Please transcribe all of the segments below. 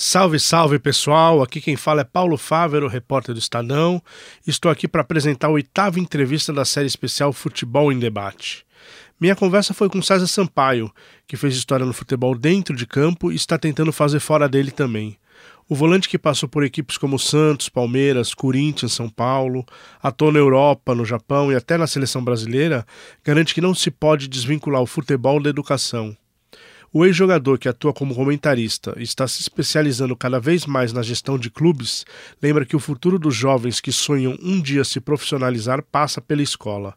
Salve, salve pessoal! Aqui quem fala é Paulo Fávero, repórter do Estadão. Estou aqui para apresentar a oitava entrevista da série especial Futebol em Debate. Minha conversa foi com César Sampaio, que fez história no futebol dentro de campo e está tentando fazer fora dele também. O volante que passou por equipes como Santos, Palmeiras, Corinthians, São Paulo, atuou na Europa, no Japão e até na seleção brasileira, garante que não se pode desvincular o futebol da educação. O ex-jogador que atua como comentarista e está se especializando cada vez mais na gestão de clubes lembra que o futuro dos jovens que sonham um dia se profissionalizar passa pela escola.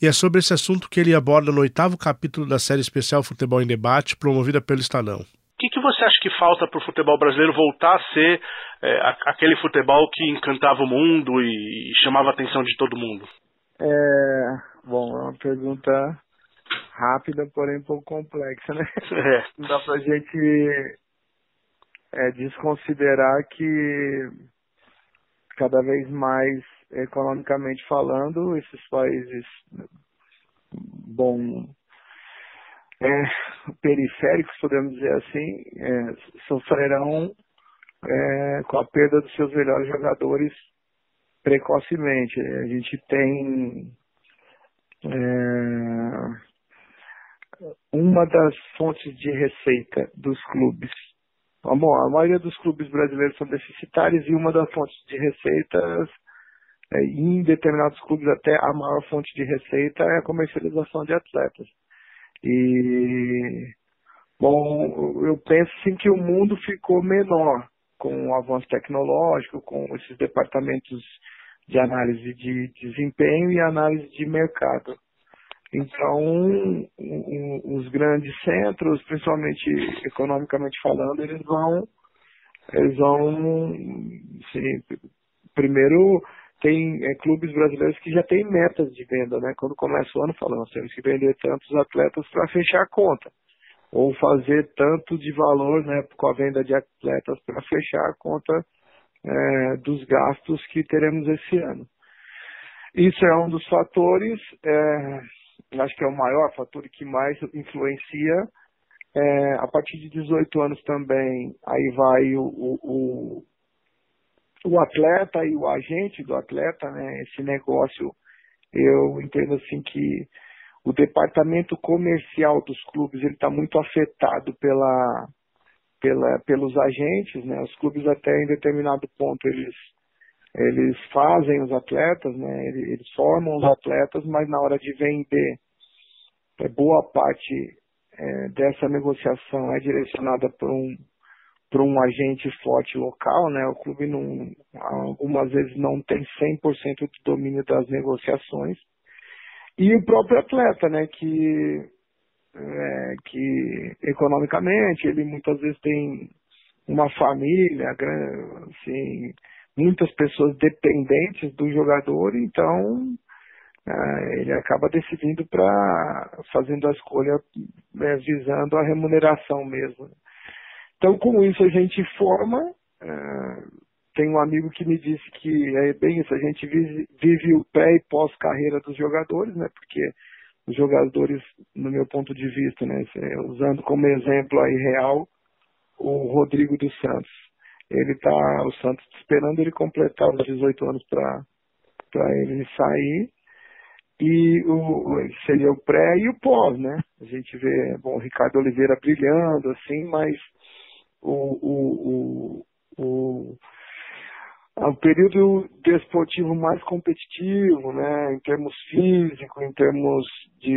E é sobre esse assunto que ele aborda no oitavo capítulo da série especial Futebol em Debate, promovida pelo Estadão. O que, que você acha que falta para o futebol brasileiro voltar a ser é, aquele futebol que encantava o mundo e chamava a atenção de todo mundo? É, bom, é uma pergunta rápida, porém um pouco complexa, né? É. Não dá pra gente é, desconsiderar que cada vez mais economicamente falando, esses países bom é, periféricos, podemos dizer assim, é, sofrerão é, com a perda dos seus melhores jogadores precocemente. A gente tem é, uma das fontes de receita dos clubes. Bom, a maioria dos clubes brasileiros são deficitários e uma das fontes de receitas, é, em determinados clubes até a maior fonte de receita é a comercialização de atletas. E, bom, eu penso sim que o mundo ficou menor com o avanço tecnológico, com esses departamentos de análise de desempenho e análise de mercado. Então, os grandes centros, principalmente economicamente falando, eles vão, eles vão, sim, primeiro tem é, clubes brasileiros que já têm metas de venda, né? Quando começa o ano, falando, nós temos que vender tantos atletas para fechar a conta, ou fazer tanto de valor, né, com a venda de atletas para fechar a conta é, dos gastos que teremos esse ano. Isso é um dos fatores. É, acho que é o maior fator que mais influencia. É, a partir de 18 anos também, aí vai o, o, o, atleta e o agente do atleta, né? Esse negócio, eu entendo assim que o departamento comercial dos clubes ele está muito afetado pela, pela, pelos agentes, né? Os clubes até em determinado ponto eles eles fazem os atletas, né? Eles formam os atletas, mas na hora de vender, é, boa parte é, dessa negociação é direcionada para um para um agente forte local, né? O clube não, algumas vezes não tem 100% de domínio das negociações. E o próprio atleta, né? Que, é, que economicamente ele muitas vezes tem uma família, assim, muitas pessoas dependentes do jogador, então é, ele acaba decidindo para fazendo a escolha é, visando a remuneração mesmo. Então, com isso a gente forma. É, tem um amigo que me disse que é bem isso, a gente vive, vive o pré e pós-carreira dos jogadores, né? Porque os jogadores, no meu ponto de vista, né, usando como exemplo aí real o Rodrigo dos Santos ele tá, o Santos tá esperando ele completar os 18 anos para ele sair. E o, seria o pré e o pós, né? A gente vê, bom, o Ricardo Oliveira brilhando, assim, mas o, o, o, o, o período desportivo mais competitivo, né, em termos físicos, em termos de,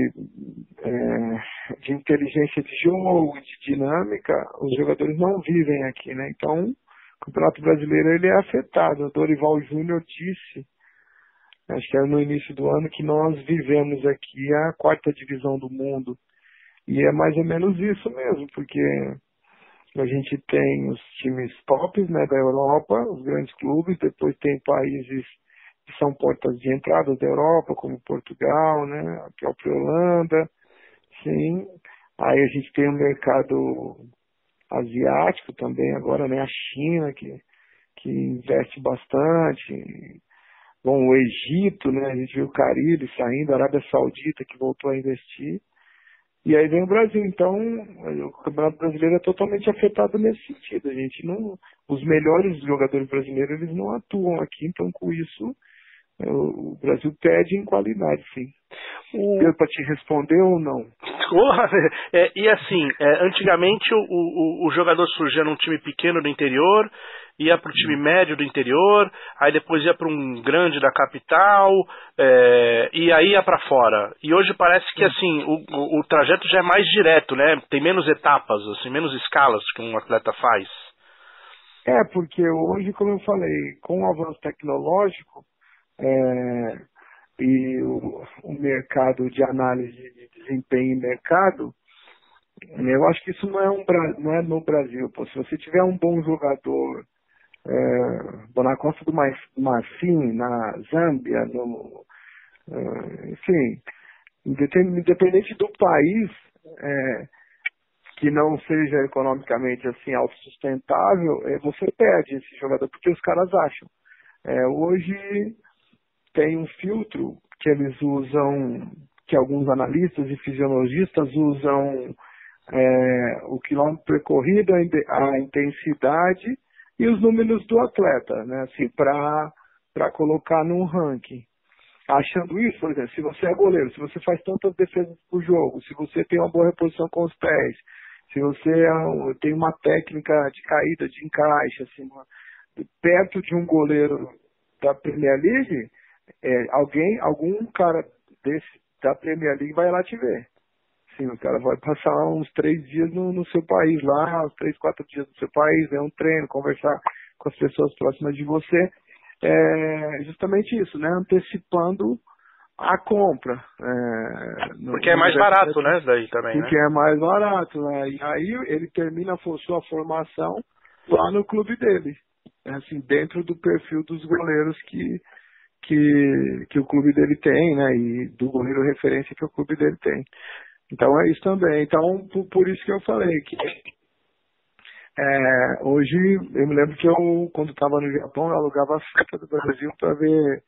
é, de inteligência de jogo, de dinâmica, os jogadores não vivem aqui, né? Então, o Campeonato Brasileiro ele é afetado. O Dorival Júnior disse, acho que era no início do ano, que nós vivemos aqui a quarta divisão do mundo. E é mais ou menos isso mesmo, porque a gente tem os times tops né, da Europa, os grandes clubes, depois tem países que são portas de entrada da Europa, como Portugal, né, a própria Holanda, sim. Aí a gente tem o um mercado asiático também agora, né? A China que, que investe bastante. Bom, o Egito, né? A gente viu o Caribe saindo, a Arábia Saudita que voltou a investir. E aí vem o Brasil. Então, o Campeonato Brasileiro é totalmente afetado nesse sentido. A gente não, os melhores jogadores brasileiros eles não atuam aqui, então com isso o Brasil perde em qualidade, sim. O... Deu para te responder ou não? é, e assim, é, antigamente o, o, o, jogador surgia num time pequeno do interior, ia para o time médio do interior, aí depois ia para um grande da capital, é, e aí ia para fora. E hoje parece que assim o, o, trajeto já é mais direto, né? Tem menos etapas, assim, menos escalas que um atleta faz. É, porque hoje, como eu falei, com o avanço tecnológico, é, e o, o, mercado de análise de desempenho e mercado, eu acho que isso não é, um, não é no Brasil. Pô. Se você tiver um bom jogador é, na costa do Marfim, na Zâmbia, no, é, enfim, independente do país, é, que não seja economicamente assim autossustentável, é, você perde esse jogador, porque os caras acham. É, hoje tem um filtro que eles usam, que alguns analistas e fisiologistas usam é, o quilômetro percorrido, a intensidade e os números do atleta, né? Assim, para colocar num ranking. Achando isso, por exemplo, se você é goleiro, se você faz tantas defesas por jogo, se você tem uma boa reposição com os pés, se você é tem uma técnica de caída, de encaixe, assim, perto de um goleiro da Premier League, é, alguém, algum cara desse da Premier League vai lá te ver. Sim, o cara vai passar uns três dias no, no seu país lá, uns três, quatro dias no seu país, é um treino, conversar com as pessoas próximas de você. É justamente isso, né? Antecipando a compra. É, porque é mais barato, né? Daí também. Porque né? é mais barato, né? E aí ele termina a sua formação lá no clube dele. Assim, dentro do perfil dos goleiros que, que, que o clube dele tem, né? E do goleiro referência que o clube dele tem. Então é isso também. Então, por, por isso que eu falei que é, hoje eu me lembro que eu, quando estava no Japão, eu alugava a fita do Brasil para ver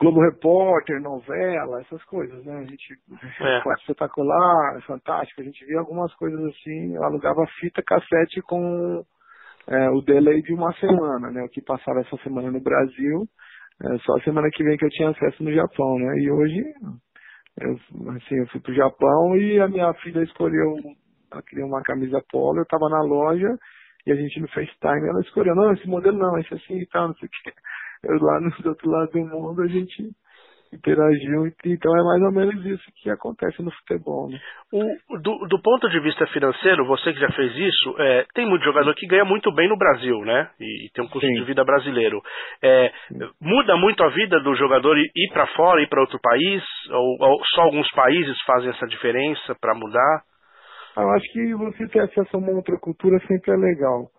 Globo Repórter, novela, essas coisas, né? A gente é. espetacular, fantástico, a gente via algumas coisas assim, eu alugava fita cassete com é, o delay de uma semana, né? O que passava essa semana no Brasil é, só semana que vem que eu tinha acesso no Japão, né? E hoje, eu, assim, eu fui pro Japão e a minha filha escolheu, ela queria uma camisa polo, eu tava na loja e a gente no FaceTime, ela escolheu, não, esse modelo não, esse assim e tal, não sei o que. Eu lá no outro lado do mundo, a gente interagiu. Então é mais ou menos isso que acontece no futebol. Né? O, do, do, ponto de vista financeiro, você que já fez isso, é, tem muito jogador que ganha muito bem no Brasil, né? E, e tem um custo Sim. de vida brasileiro. É, muda muito a vida do jogador ir para fora, ir para outro país? Ou, ou, só alguns países fazem essa diferença para mudar? Eu acho que você ter acesso a uma outra cultura sempre é legal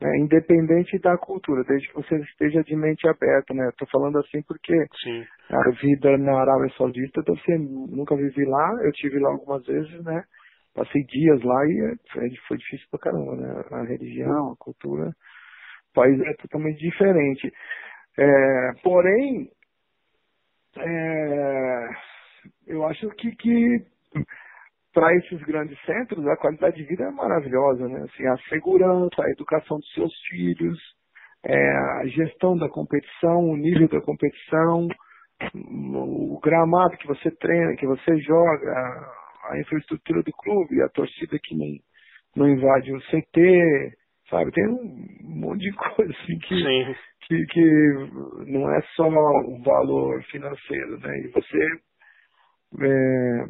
né, independente da cultura, desde que você esteja de mente aberta, né? Estou falando assim porque Sim. a vida na Arábia Saudita deve ser, nunca vivi lá, eu tive lá algumas vezes, né? Passei dias lá e é, foi difícil pra caramba, né? A religião, a cultura, o país é totalmente diferente. É, porém, é, eu acho que, que para esses grandes centros, a qualidade de vida é maravilhosa, né? Assim, a segurança, a educação dos seus filhos, é, a gestão da competição, o nível da competição, o gramado que você treina, que você joga, a infraestrutura do clube, a torcida que não, não invade o CT, sabe? Tem um monte de coisa assim que, que, que, não é só o valor financeiro, né? E você é,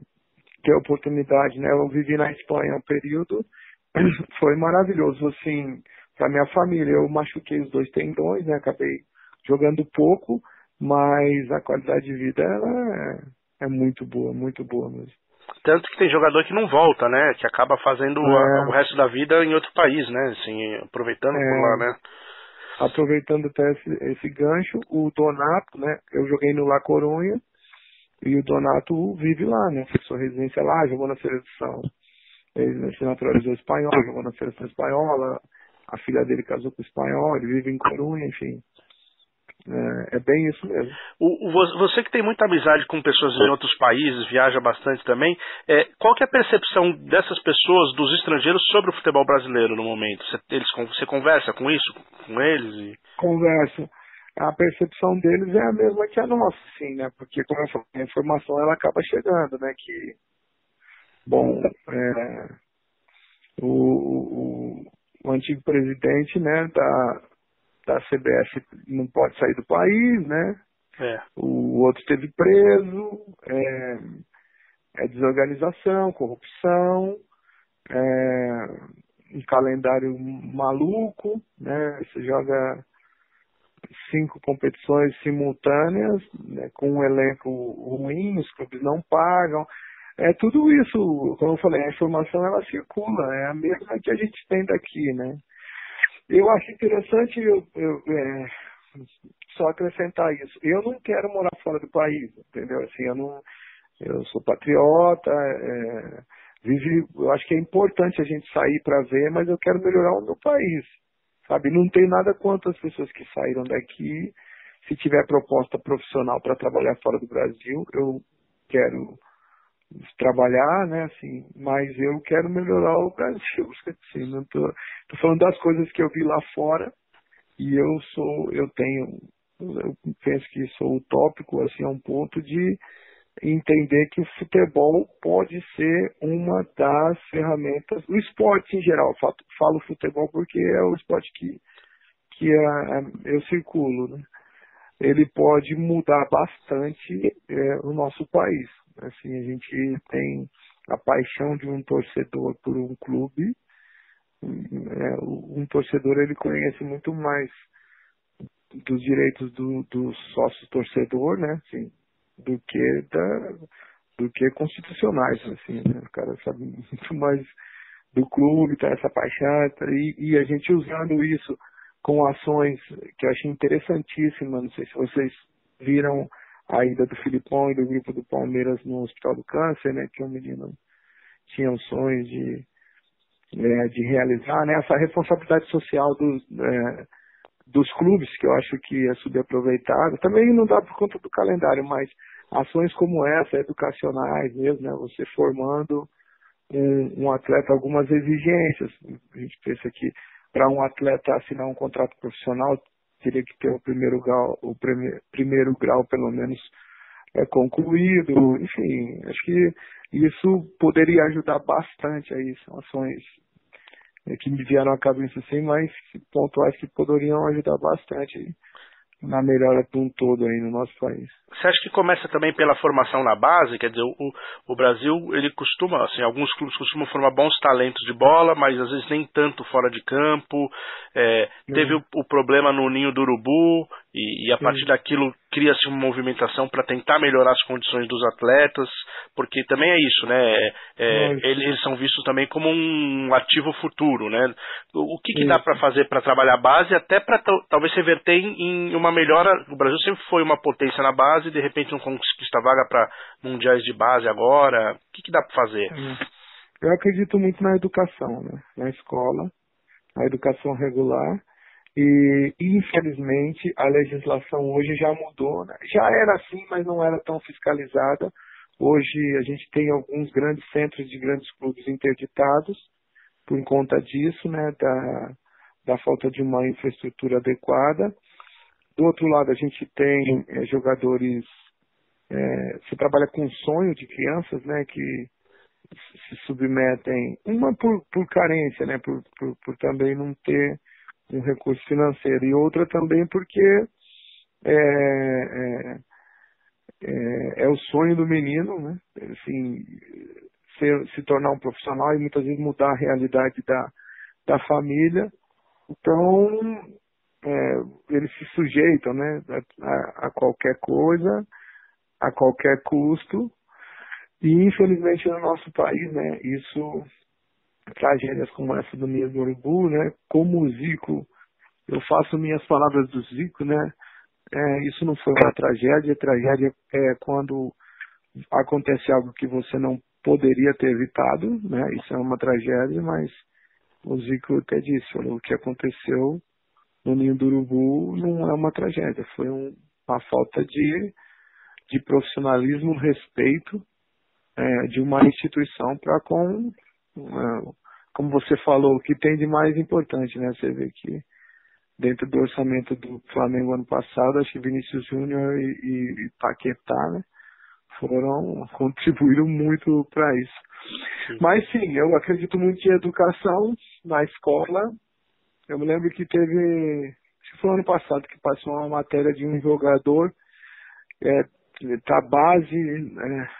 ter a oportunidade, né? Eu vivi na Espanha um período, foi maravilhoso, assim, para minha família. Eu machuquei os dois tendões, né? Acabei jogando pouco, mas a qualidade de vida ela é, é muito boa, muito boa mesmo. Tanto que tem jogador que não volta, né? Que acaba fazendo é. o resto da vida em outro país, né? Assim, aproveitando é. por lá, né? Aproveitando até esse, esse gancho, o Donato, né? Eu joguei no La Coruña, e o Donato vive lá, né? Fez sua residência lá, jogou na seleção. Ele se naturalizou espanhol, jogou na seleção espanhola. A filha dele casou com o espanhol, ele vive em Corunha, enfim. É, é bem isso mesmo. O, o, você que tem muita amizade com pessoas em outros países, viaja bastante também, é, qual que é a percepção dessas pessoas, dos estrangeiros, sobre o futebol brasileiro no momento? Você, eles, você conversa com isso, com eles? E... Conversa. A percepção deles é a mesma que a nossa, sim, né? Porque, como eu falei, a informação ela acaba chegando, né? Que, bom, é, o, o, o antigo presidente, né, da, da CBF não pode sair do país, né? É. O outro esteve preso, é, é desorganização, corrupção, é, um calendário maluco, né? Você joga cinco competições simultâneas, né, com um elenco ruim, os clubes não pagam. É tudo isso, como eu falei, a informação ela circula, é a mesma que a gente tem daqui, né? Eu acho interessante eu, eu é, só acrescentar isso. Eu não quero morar fora do país, entendeu? Assim, eu não, eu sou patriota, é, eu acho que é importante a gente sair para ver, mas eu quero melhorar o meu país, sabe? Não tem nada contra as pessoas que saíram daqui. Se tiver proposta profissional para trabalhar fora do Brasil, eu quero trabalhar, né, assim, mas eu quero melhorar o Brasil, assim, não tô, tô falando das coisas que eu vi lá fora e eu sou, eu tenho, eu penso que sou utópico, assim, a um ponto de entender que o futebol pode ser uma das ferramentas, o esporte em geral, falo, futebol porque é o esporte que, que é, eu circulo, né? ele pode mudar bastante é, o nosso país. Assim, a gente tem a paixão de um torcedor por um clube. É, um torcedor ele conhece muito mais dos direitos do, do sócio torcedor, né? Assim, do que da, do que constitucionais, assim, né? O cara sabe muito mais do clube, tá essa paixão, e, e a gente usando isso com ações que eu achei interessantíssimas, não sei se vocês viram a ida do Filipão e do grupo do Palmeiras no Hospital do Câncer, né, que o menino tinha o sonho de, é, de realizar, né, essa responsabilidade social dos, é, dos clubes, que eu acho que é subaproveitada. Também não dá por conta do calendário, mas ações como essa, educacionais mesmo, né, você formando um, um atleta algumas exigências. A gente pensa que para um atleta assinar um contrato profissional teria que ter o primeiro grau, o primeiro, primeiro grau pelo menos é, concluído, enfim, acho que isso poderia ajudar bastante aí, são ações que me vieram à cabeça assim, mas pontuais que poderiam ajudar bastante na melhora de um todo aí no nosso país. Você acha que começa também pela formação na base? Quer dizer, o, o Brasil, ele costuma, assim, alguns clubes costumam formar bons talentos de bola, mas às vezes nem tanto fora de campo. É, teve o, o, problema no Ninho do Urubu, e, e a partir daquilo cria-se uma movimentação para tentar melhorar as condições dos atletas, porque também é isso, né? É, é eles, são vistos também como um ativo futuro, né? O, que, que dá para fazer para trabalhar a base, até para talvez reverter em, em uma melhora? O Brasil sempre foi uma potência na base de repente não conquista vaga para mundiais de base agora. O que, que dá para fazer? É. Eu acredito muito na educação, né? na escola, na educação regular. E, infelizmente, a legislação hoje já mudou. Né? Já era assim, mas não era tão fiscalizada. Hoje a gente tem alguns grandes centros de grandes clubes interditados por conta disso, né, da, da falta de uma infraestrutura adequada. Do outro lado, a gente tem é, jogadores. É, você trabalha com sonho de crianças, né, que se submetem, uma por, por carência, né, por, por, por também não ter um recurso financeiro, e outra também porque é, é, é, é, o sonho do menino, né? Assim, ser, se tornar um profissional e muitas vezes mudar a realidade da, da família. Então, é, eles se sujeitam né, a, a, qualquer coisa, a qualquer custo. E infelizmente no nosso país, né, isso, tragédias como essa do Nia do Urubu, né, como o Zico, eu faço minhas palavras do Zico, né, é, isso não foi uma tragédia, tragédia é quando acontece algo que você não poderia ter evitado, né, isso é uma tragédia, mas o Zico até disse, falou, o que aconteceu no Ninho do Urubu não é uma tragédia, foi um, uma falta de, de profissionalismo, respeito é, de uma instituição para com, como você falou, o que tem de mais importante, né? Você vê que dentro do orçamento do Flamengo ano passado, acho que Vinícius Júnior e, e, e Paquetá, né? Foram, contribuíram muito para isso. Sim. Mas sim, eu acredito muito em educação na escola. Eu me lembro que teve, acho que foi ano passado que passou uma matéria de um jogador é, da base, é,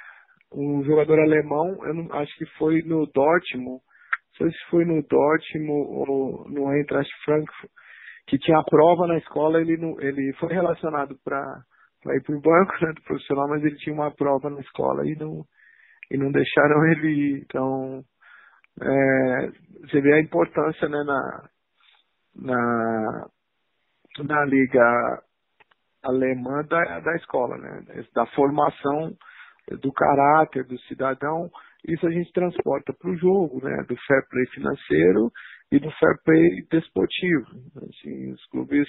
um jogador alemão, eu não, acho que foi no Dortmund, não sei se foi no Dortmund ou no Eintracht Frankfurt, que tinha a prova na escola, ele, não, ele foi relacionado para ir para o banco né, do profissional, mas ele tinha uma prova na escola e não, e não deixaram ele ir. Então, é, você vê a importância né, na, na, na liga alemã da, da escola, né, da formação do caráter do cidadão. Isso a gente transporta para o jogo, né, do fair play financeiro e do fair play desportivo. Assim, os clubes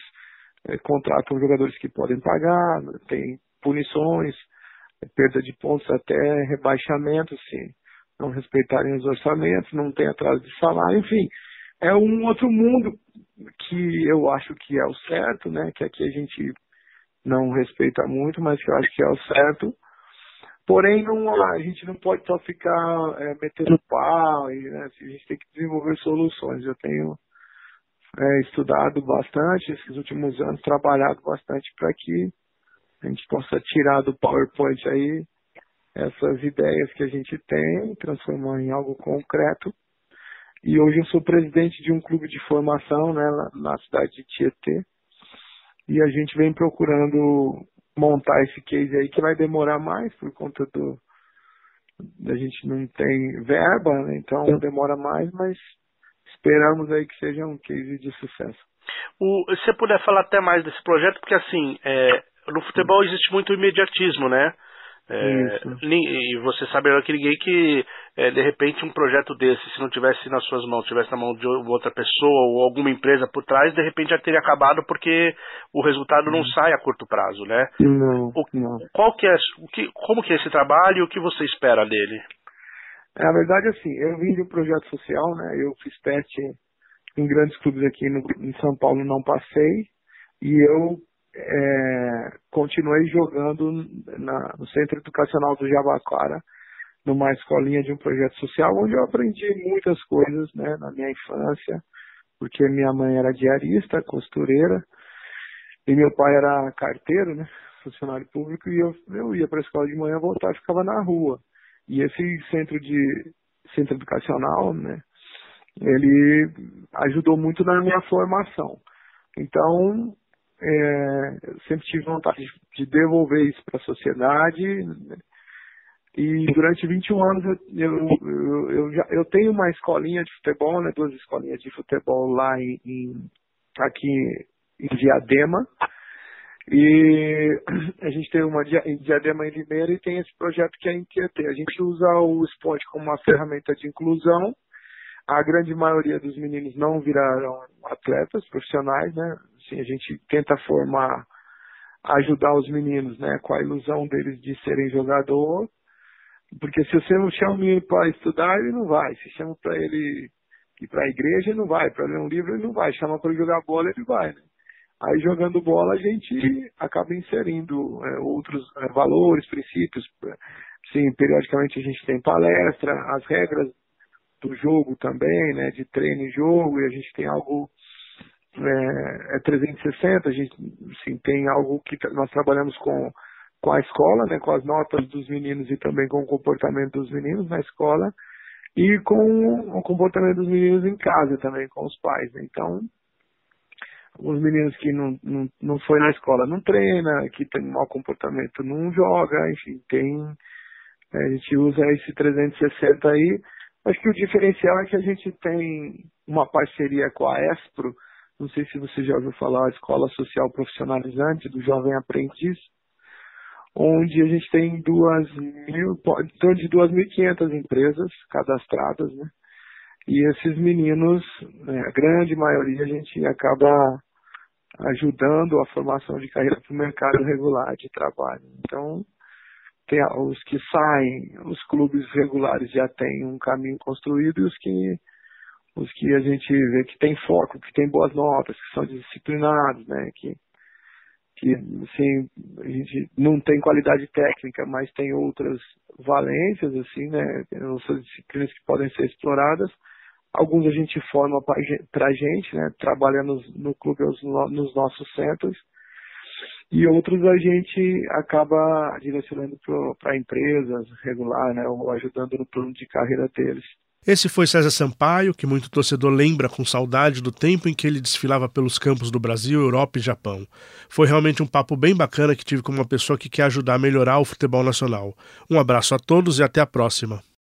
é, contratam jogadores que podem pagar, tem punições, perda de pontos até rebaixamento, se não respeitarem os orçamentos, não tem atraso de salário, enfim, é um outro mundo que eu acho que é o certo, né? Que aqui a gente não respeita muito, mas que eu acho que é o certo. Porém, não, a gente não pode só ficar é, metendo pau, e, né, a gente tem que desenvolver soluções. Eu tenho é, estudado bastante esses últimos anos, trabalhado bastante para que a gente possa tirar do PowerPoint aí essas ideias que a gente tem, transformar em algo concreto. E hoje eu sou presidente de um clube de formação né, na cidade de Tietê. E a gente vem procurando montar esse case aí que vai demorar mais por conta do a gente não tem verba, né, então demora mais, mas esperamos aí que seja um case de sucesso. O, se você puder falar até mais desse projeto, porque assim, é, no futebol existe muito imediatismo, né? É, e você sabe que ninguém que é, de repente um projeto desse, se não tivesse nas suas mãos, tivesse na mão de outra pessoa ou alguma empresa por trás, de repente já teria acabado porque o resultado não uhum. sai a curto prazo, né? Não, o, não. Qual que é, o que, como que é esse trabalho e o que você espera dele? É, a verdade é assim, eu vim de um projeto social, né? Eu fiz teste em grandes clubes aqui no, em São Paulo, não passei, e eu é, continuei jogando na, no Centro Educacional do Jabaquara, numa escolinha de um projeto social, onde eu aprendi muitas coisas né, na minha infância, porque minha mãe era diarista, costureira, e meu pai era carteiro, né, funcionário público, e eu, eu ia para a escola de manhã, voltava e ficava na rua. E esse centro de centro educacional, né, ele ajudou muito na minha formação. Então, é, sempre tive vontade de devolver isso para a sociedade. Né? E durante 21 anos eu, eu, eu, já, eu tenho uma escolinha de futebol, né, duas escolinhas de futebol lá em, em aqui em Diadema. E a gente tem uma em Diadema em Limeira e tem esse projeto que é em Tietê. A gente usa o esporte como uma ferramenta de inclusão. A grande maioria dos meninos não viraram atletas profissionais, né? Assim, a gente tenta formar, ajudar os meninos, né, com a ilusão deles de serem jogador, porque se você não chama o menino para estudar, ele não vai. Se chama para ele ir para a igreja, ele não vai. Para ler um livro, ele não vai. Chama para jogar bola, ele vai. Né? Aí jogando bola, a gente acaba inserindo é, outros é, valores, princípios. Sim, periodicamente a gente tem palestra, as regras do jogo também, né, de treino e jogo, e a gente tem algo é, é 360, a gente assim, tem algo que nós trabalhamos com, com a escola, né, com as notas dos meninos e também com o comportamento dos meninos na escola e com o comportamento dos meninos em casa também, com os pais. Né? Então, os meninos que não, não, não foi na escola não treina, que tem mau comportamento não joga, enfim, tem. A gente usa esse 360 aí. Acho que o diferencial é que a gente tem uma parceria com a ESPRO, não sei se você já ouviu falar, a Escola Social Profissionalizante do Jovem Aprendiz, onde a gente tem duas mil, então de 2.500 empresas cadastradas, né? E esses meninos, né, a grande maioria, a gente acaba ajudando a formação de carreira para o mercado regular de trabalho. Então, tem os que saem, os clubes regulares já têm um caminho construído e os que os que a gente vê que tem foco, que tem boas notas, que são disciplinados, né, que que assim, a gente não tem qualidade técnica, mas tem outras valências assim, né, outras disciplinas que podem ser exploradas. Alguns a gente forma para a gente, né, trabalhando no clube nos nossos centros e outros a gente acaba direcionando para empresas regular, né, ou ajudando no plano de carreira deles. Esse foi César Sampaio, que muito torcedor lembra com saudade do tempo em que ele desfilava pelos campos do Brasil, Europa e Japão. Foi realmente um papo bem bacana que tive com uma pessoa que quer ajudar a melhorar o futebol nacional. Um abraço a todos e até a próxima.